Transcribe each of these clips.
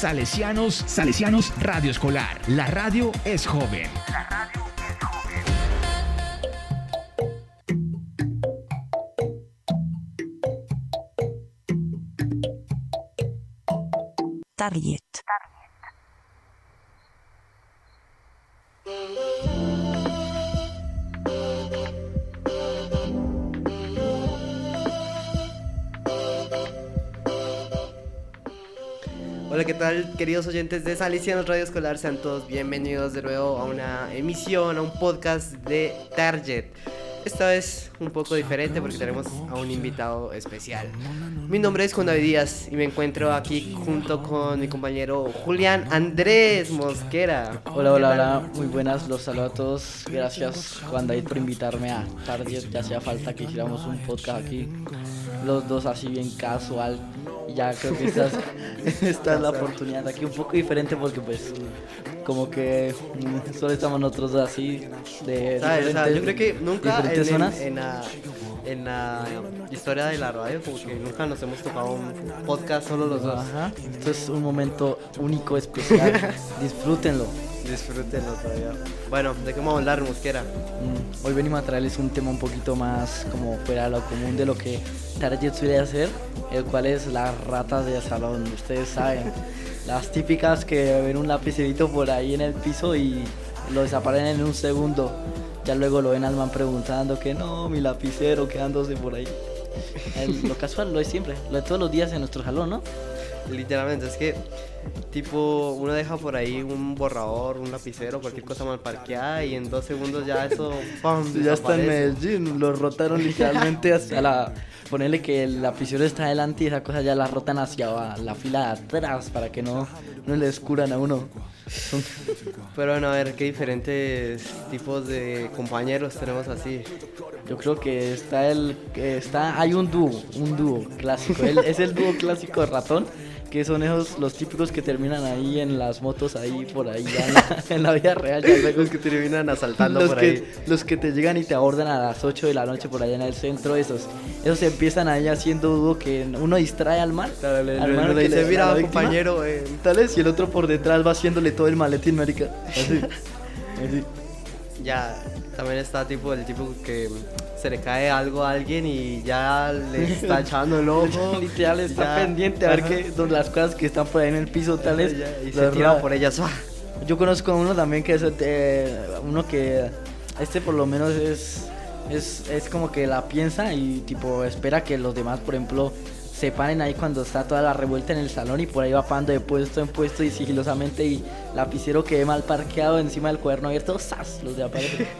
Salesianos, Salesianos Radio Escolar. La radio es joven. La radio es joven. Hola, ¿qué tal, queridos oyentes de Salesianos Radio Escolar? Sean todos bienvenidos de nuevo a una emisión, a un podcast de Target. Esta vez un poco diferente porque tenemos a un invitado especial. Mi nombre es Juan David Díaz y me encuentro aquí junto con mi compañero Julián Andrés Mosquera. Hola, hola, hola, muy buenas, los saludo a todos. Gracias Juan David por invitarme a Target. Ya hacía falta que hiciéramos un podcast aquí, los dos así bien casual. Y ya creo que esta es, esta es la oportunidad aquí, un poco diferente porque pues como que mm, solo estamos nosotros así de ¿Sabes? O sea, yo creo que nunca en, en la, en la historia de la radio, como que nunca nos hemos tocado un podcast solo los dos. Ajá, esto es un momento único, especial. Disfrútenlo. Disfrútenlo todavía. Bueno, ¿de qué vamos a hablar, Mosquera? Mm, Hoy venimos a traerles un tema un poquito más como fuera de lo común de lo que Target suele hacer, el cual es las ratas de salón. Ustedes saben, las típicas que ven un lapicerito por ahí en el piso y lo desaparecen en un segundo. Ya luego lo ven al man preguntando que no, mi lapicero quedándose por ahí. El- lo casual lo es siempre, lo de todos los días en nuestro salón, ¿no? Literalmente, es que, tipo, uno deja por ahí un borrador, un lapicero, cualquier cosa mal parqueada y en dos segundos ya eso, ¡pum! Ya está en. Medellín, lo rotaron literalmente hacia la... Ponerle que el lapicero está adelante y esa cosa ya la rotan hacia la, la fila de atrás para que no, no le escuran a uno. Pero bueno, a ver, qué diferentes tipos de compañeros tenemos así. Yo creo que está el... está Hay un dúo, un dúo clásico. El- es el dúo clásico de ratón, que son esos los típicos que terminan ahí en las motos, ahí por ahí, ya en, la, en la vida real. Ya Los que terminan asaltando los por que, ahí. Los que te llegan y te abordan a las 8 de la noche por allá en el centro, esos. Esos empiezan ahí haciendo dúo que uno distrae al man. Claro, le, al man le dice, mira, compañero, eh, Tales, y el otro por detrás va haciéndole todo el maletín, marica. Así. Así. ya, también está tipo el tipo que se le cae algo a alguien y ya le está echando el ojo. Literal está ya, pendiente a ver que las cosas que están por ahí en el piso, tales. Ya, y se tira ra- por ellas. Yo conozco a uno también que es eh, uno que este por lo menos es, es es como que la piensa y tipo espera que los demás, por ejemplo, se paren ahí cuando está toda la revuelta en el salón y por ahí va pasando de puesto en puesto y sigilosamente y lapicero que ve mal parqueado encima del cuaderno abierto, ¡zas! Los de aparecen.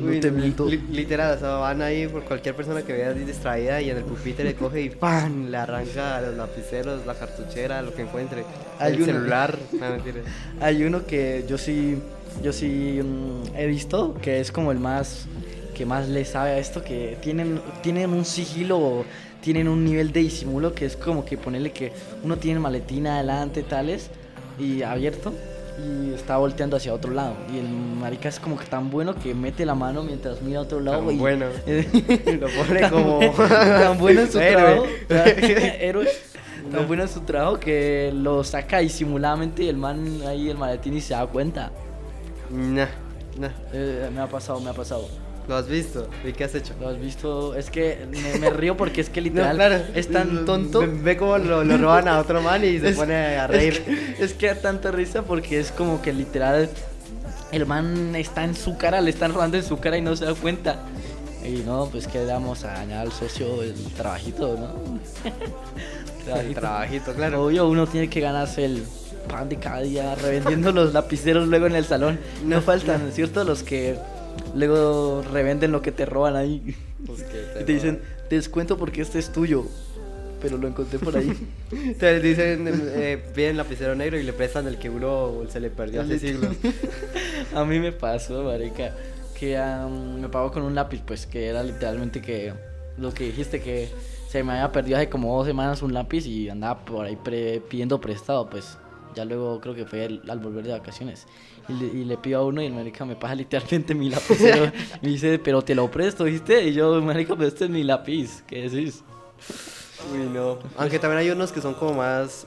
Uy, no te miento. li- literal, o sea, van ahí por cualquier persona que vea distraída y en el pupitre le coge y ¡pam! Le arranca los lapiceros, la cartuchera, lo que encuentre. Hay el uno- celular. No, mentira. Hay uno que yo sí, yo sí mm, he visto que es como el más, que más le sabe a esto, que tienen, tienen un sigilo, tienen un nivel de disimulo que es como que ponerle que uno tiene maletín adelante, tales, y abierto, y está volteando hacia otro lado. Y el marica es como que tan bueno que mete la mano mientras mira a otro lado. Tan y, bueno. Lo pone como. tan bueno en su trabajo. Héroe. Tan bueno en su trabajo que lo saca disimuladamente y el man ahí el maletín y se da cuenta. Nah, nah. Eh, me ha pasado, me ha pasado. ¿Lo has visto? ¿Y qué has hecho? ¿Lo has visto? Es que me, me río porque es que No, literal claro. es tan tonto. Ve, cómo lo, lo roban a otro man y se Es- pone a es reír. que- Es que, da tanta risa porque es como que literal el man está en su cara, le están robando en su cara y no se da cuenta. Y no, pues que le damos a dañar al socio el trabajito, ¿no? El trabajito, claro. Obvio, uno tiene que ganarse el pan de cada día revendiendo los lapiceros luego en el salón. No faltan, ¿cierto? Los que luego revenden lo que te roban ahí. Pues que Y te dicen, descuento porque este es tuyo. Pero lo encontré por ahí. Te dicen, eh, piden lapicero negro y le prestan el que uno se le perdió hace siglos. A mí me pasó, marica, que am, me pagó con un lápiz, pues que era literalmente que lo que dijiste que se me había perdido hace como dos semanas un lápiz y andaba por ahí pre- pidiendo prestado, pues ya luego creo que fue al, al volver de vacaciones. Y le, y le pido a uno y el marica me pasa literalmente mi lapicero. me dice, pero te lo presto, ¿viste? Y yo, marica, pero este es mi lápiz, ¿qué decís? Uy, no. Aunque también hay unos que son como más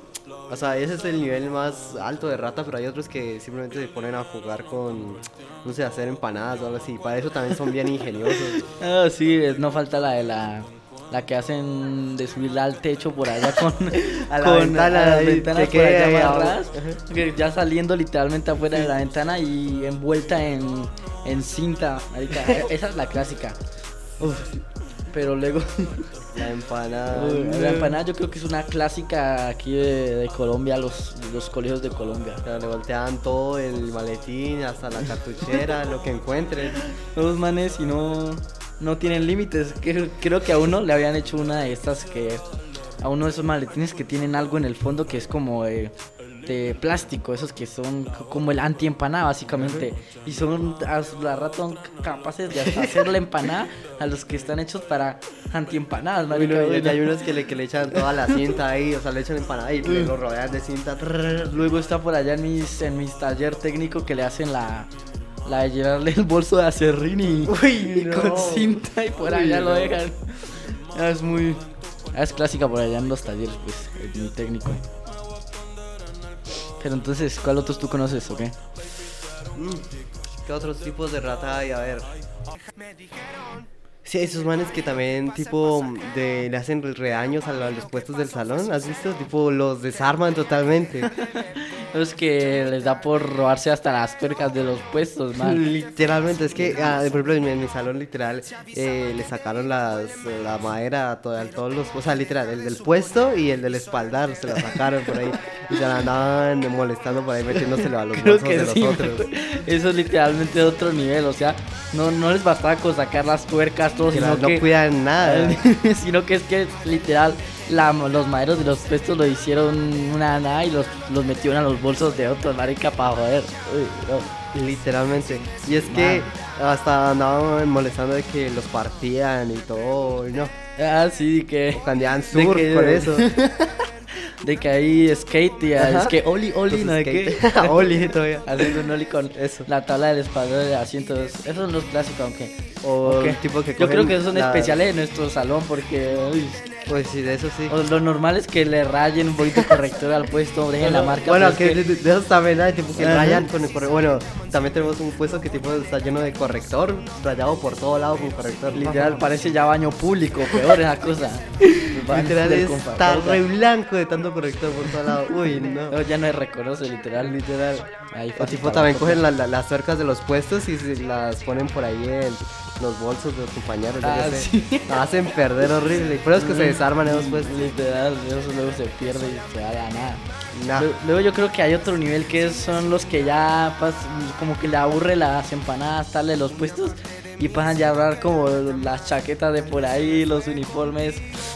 O sea, ese es el nivel más alto de rata, pero hay otros que simplemente se ponen a jugar con, no sé, hacer empanadas o algo así. Para eso también son bien ingeniosos. Ah, sí, no falta la de la, la que hacen de subirla al techo por allá con, A la con ventana, a las ventanas que por allá que ya saliendo literalmente afuera de la ventana y envuelta en, en cinta. marica. Esa es la clásica. Uf, pero luego La empanada. la empanada yo creo que es una clásica aquí de, de Colombia, los, los colegios de Colombia. Claro, le voltean todo el maletín, hasta la cartuchera, lo que encuentren. Los manes y no, no tienen límites. Creo que a uno le habían hecho una de estas que. A uno de esos maletines que tienen algo en el fondo que es como de, de plástico, esos que son como el anti-empanada básicamente. Y son, a la ratón capaces de hasta hacer la empanada a los que están hechos para anti-empanadas, no, y hay unos que le, que le echan toda la cinta ahí, o sea, le echan empanada y le lo rodean de cinta. Luego está por allá en mis, en mis taller técnico que le hacen la, la de llenarle el bolso de acerrín y, Uy, y no. con cinta y por Uy, allá lo no. dejan. Ah, Es muy... ah, Es clásica por allá en los talleres, pues, mi técnico. Pero entonces, ¿cuál otros tú conoces o qué? Mm, ¿Qué otros tipos de rata hay? A ver. Sí, esos manes que también, tipo, de, le hacen redaños a, los puestos del salón. ¿Has visto? Tipo, los desarman totalmente. Es que les da por robarse hasta las percas de los puestos, man. Literalmente, es que, ah, por ejemplo, en mi, en mi salón, literal, eh, le sacaron las, la madera a, to- a todos los. O sea, literal, el del puesto y el del espaldar se la sacaron por ahí. Y se la andaban molestando por ahí, metiéndoselo a los Creo bolsos que de los sí. otros. Eso es literalmente otro nivel, o sea, no, no les bastaba con sacar las tuercas, todo, Que sino no que... cuidan nada. sino que es que literal la- los maderos de los puestos lo hicieron una nada y los, los metieron a los bolsos de otros, marica, para joder. Uy, no. Literalmente. Y es que hasta andaban molestando de que los partían y todo. Y no. Ah, sí, que... De sur que- con eso. De que ahí skate, y es que oli, oli, no de qué. skate- Oli todavía. Haciendo un oli con Eso. la tabla del espaldar de asientos. Esos son los clásicos, aunque... O Ok. el tipo que Yo creo que esos son especiales de nuestro salón porque... uy, Pues sí, de eso sí. o lo normal es que le rayen un poquito corrector al puesto, dejen la marca. Bueno, pero es que de, esos también hay, tipo que Ajá. rayan con el corrector. Bueno, también tenemos un puesto que tipo está lleno de corrector, rayado por todo lado con corrector. Literal, parece ya baño público, peor esa cosa. Literal está re blanco de tanto corrector por todo lado. Uy, no. no, ya no reconoce, literal, literal. Ahí O tipo también cogen la- la- las tuercas de los puestos y se las ponen por ahí en los bolsos de los compañeros. Ah, sí. La hacen perder horrible. Por eso es que se desarman esos puestos. Literal, eso luego se pierde y se va a la nada. Nah. Lu- Luego yo creo que hay otro nivel que son los que ya pas- como que le aburre las empanadas tal de los puestos y pasan ya a hablar como las chaquetas de por ahí, los uniformes.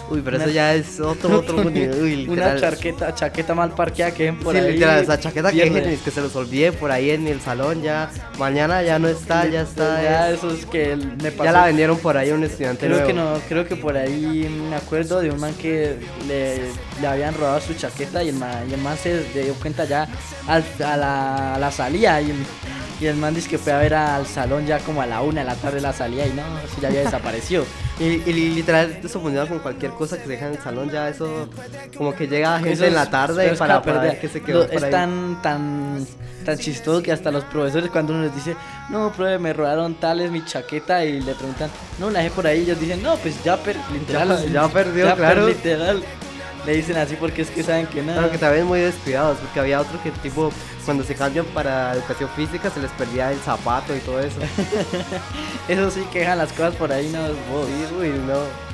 Uy, pero Una- eso ya es otro, otro nivel. Uy, Una chaqueta, chaqueta mal parqueada que por sí, ahí. literal, esa chaqueta que, dejen, que se los olvide por ahí en el salón ya. Mañana ya no está, ya está. Ya Ya, eso es que me pasó. ya la vendieron por ahí a un estudiante Creo nuevo. que no, creo que por ahí me acuerdo de un man que le, le habían robado su chaqueta y el man, y el man se dio cuenta ya al- a, la, a la salida y el, y el man dice que fue a ver al salón ya como a la una de la tarde la salida y no, eso ya había desaparecido. Y, y literal, eso funciona con cualquier cosa que se deja en el salón. Ya eso, como que llega gente Eso en la tarde es para, que, para ver qué se quedó lo- Es ahí. tan, tan, tan chistoso que hasta los profesores cuando uno les dice, no, profe, me robaron tal es mi chaqueta y le preguntan, no, la dejé por ahí, ellos dicen, no, pues ya, per literal, Ya- ya perdió, per- claro. literal. Le dicen así porque es que saben que nada. Claro que también muy descuidados, porque había otro que tipo, cuando se cambian para educación física, se les perdía el zapato y todo eso. Eso sí que dejan las cosas por ahí, no es vos. Sí, uy, no.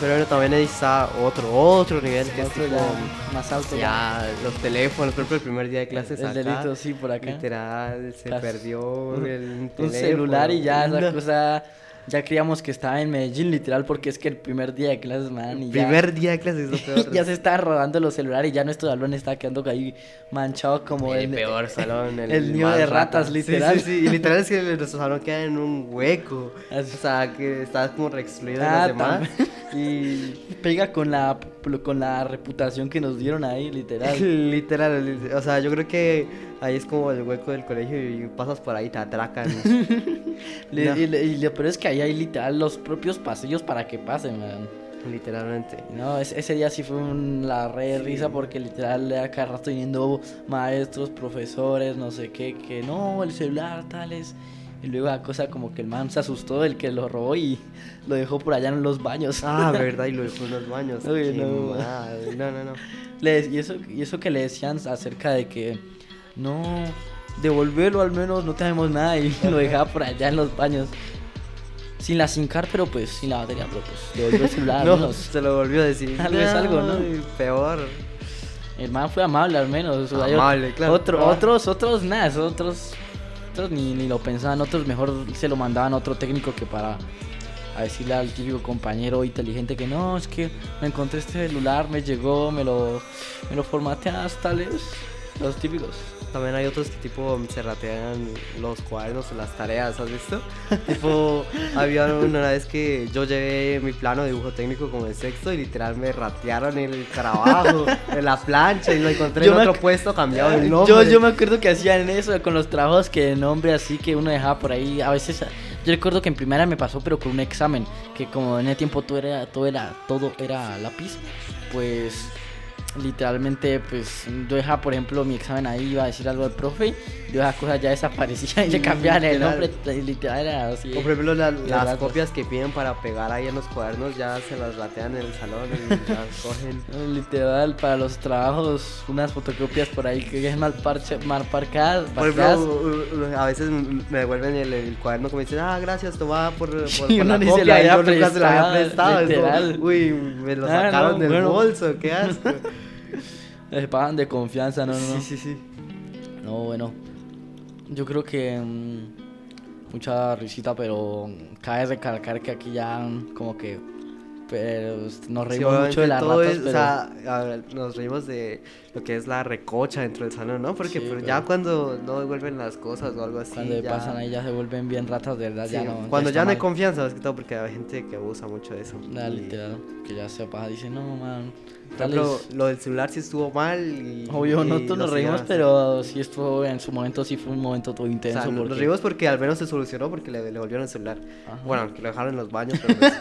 Pero bueno, también ahí está otro, otro nivel que es Otro tipo, ya más alto. ya, los teléfonos, por ejemplo, el primer día de clases El acá, delito, sí, por acá. literal, se perdió el un teléfono. celular y ya esa No. cosa ya creíamos que estaba en Medellín literal porque es que el primer día de clases man y ya- Primer día de clases, es lo peor. ya se estaban rodando los celulares y ya nuestro salón está quedando ahí manchado como el el, peor salón, el, el nido de rata. ratas, literal. Sí, sí, y literal es que nuestro salón queda en un hueco. Así. O sea, que está como re excluido de Ah, los demás. y pega con la con la reputación que nos dieron ahí literal Literal, li- o sea, yo creo que ahí es como el hueco del colegio y pasas por ahí y te atracan. Le- No. y, le- y lo peor es que ahí hay literal los propios pasillos para que pasen man. Literalmente. No, ese, ese día sí fue un- la re de risa porque literal le cada rato viniendo maestros, profesores, no sé qué, que no, el celular, tales. Y luego la cosa como que el man se asustó del que lo robó y lo dejó por allá en los baños. Ah, verdad, y lo dejó en los baños. Uy, no. no, no, no. Le- y, eso, y eso que le decían acerca de que no, devolverlo al menos, no tenemos nada y lo dejaba por allá en los baños. Sin la SIM card, pero pues sin la batería, pero pues devolvió el celular al No, menos. se lo volvió a decir. Algo es algo, ¿no? Peor. El man fue amable al menos. Amable, claro. otro- Ah. Otros, otros, nada, otros, otros ni, ni lo pensaban, otros mejor se lo mandaban a otro técnico que para a decirle al típico compañero inteligente que no, es que me encontré este celular, me llegó, me lo, me lo formateas, tales, los típicos. También hay otros que tipo se ratean los cuadernos o las tareas, ¿has visto? tipo, había una vez que yo llevé mi plano de dibujo técnico como de sexto y literal me ratearon el trabajo, en la plancha y lo encontré Yo en otro puesto cambiado el nombre. Yo, yo me acuerdo que hacían eso con los trabajos que de nombre así que uno dejaba por ahí. A veces, yo recuerdo que en primera me pasó, pero con un examen, que como en el tiempo todo era, todo era, todo era lápiz, pues literalmente, pues yo dejaba, por ejemplo, mi examen ahí, iba a decir algo al profe, yo esas cosas ya desaparecían y le cambiaban el nombre, literal era así. O por ejemplo, la- las copias que piden para pegar ahí en los cuadernos ya se las ratean en el salón y las cogen. Literal, para los trabajos, unas fotocopias por ahí que es mal, parche, mal parcadas, Por ejemplo, a veces me devuelven el, el cuaderno como dicen, ah, gracias, toma por, por, Sí, por uno la ni se copia, había se lo había prestado, literal. Uy, me lo Ah, sacaron no, del bueno. bolso, qué asco. Les pagan de confianza, no, no. Sí, sí, sí. No, bueno. Yo creo que mm, mucha risita, pero cabe recalcar que aquí ya mm, como que pero nos Sí, reímos mucho de las ratas, es- pero o sea, ver, nos reímos de lo que es la recocha dentro del salón, ¿no? Porque Sí, pero pero- ya cuando no devuelven las cosas o algo así, cuando ya... pasan ahí ya se vuelven bien ratas de verdad, Sí, ya no. cuando ya está no hay confianza, más que todo, porque hay gente que abusa mucho de eso. Nada, Y, literal, que ya se pasa, dice, no, man. Tales- lo del celular sí estuvo mal y... Obvio, y nosotros lo nos reímos, pero sí estuvo, en su momento sí fue un momento todo O intenso. sea, nos porque... reímos porque al menos se solucionó porque le, le volvieron el celular. Ajá. Bueno, que lo dejaron en los baños, pero pues,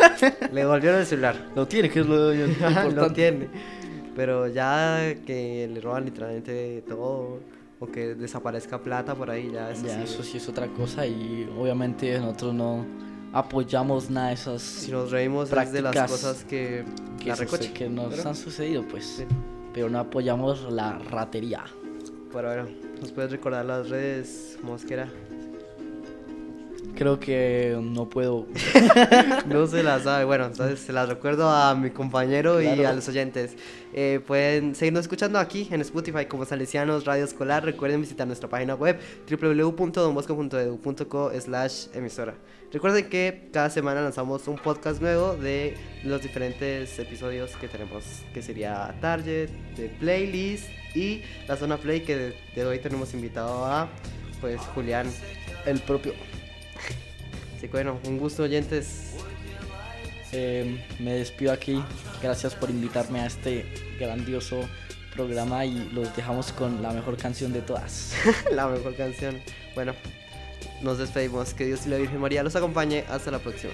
le volvieron el celular. Lo tiene, que es lo, lo lo importante. tiene. Pero ya que le roban literalmente todo o que desaparezca plata por ahí, ya eso Ya, sí. eso sí es otra cosa y obviamente nosotros no apoyamos nada de esas Si nos reímos de las cosas que, que, la nos Pero- han sucedido, pues. Sí. Pero no apoyamos la ratería. Pero bueno, ¿nos puedes recordar las redes, Mosquera? Creo que no puedo. No se las sabe. Bueno, entonces se las recuerdo a mi compañero y a los oyentes. Eh, pueden seguirnos escuchando aquí en Spotify como Salesianos Radio Escolar. Recuerden visitar nuestra página web www.donbosco.edu.co slash emisora. Recuerden que cada semana lanzamos un podcast nuevo de los diferentes episodios que tenemos, que sería Target, de Playlist y la zona Play que de, de hoy tenemos invitado a pues Julián. El propio. Así que bueno, un gusto oyentes. Eh, me despido aquí. Gracias por invitarme a este grandioso programa y los dejamos con la mejor canción de todas. la mejor canción. Bueno, nos despedimos. Que Dios y la Virgen María los acompañe. Hasta la próxima.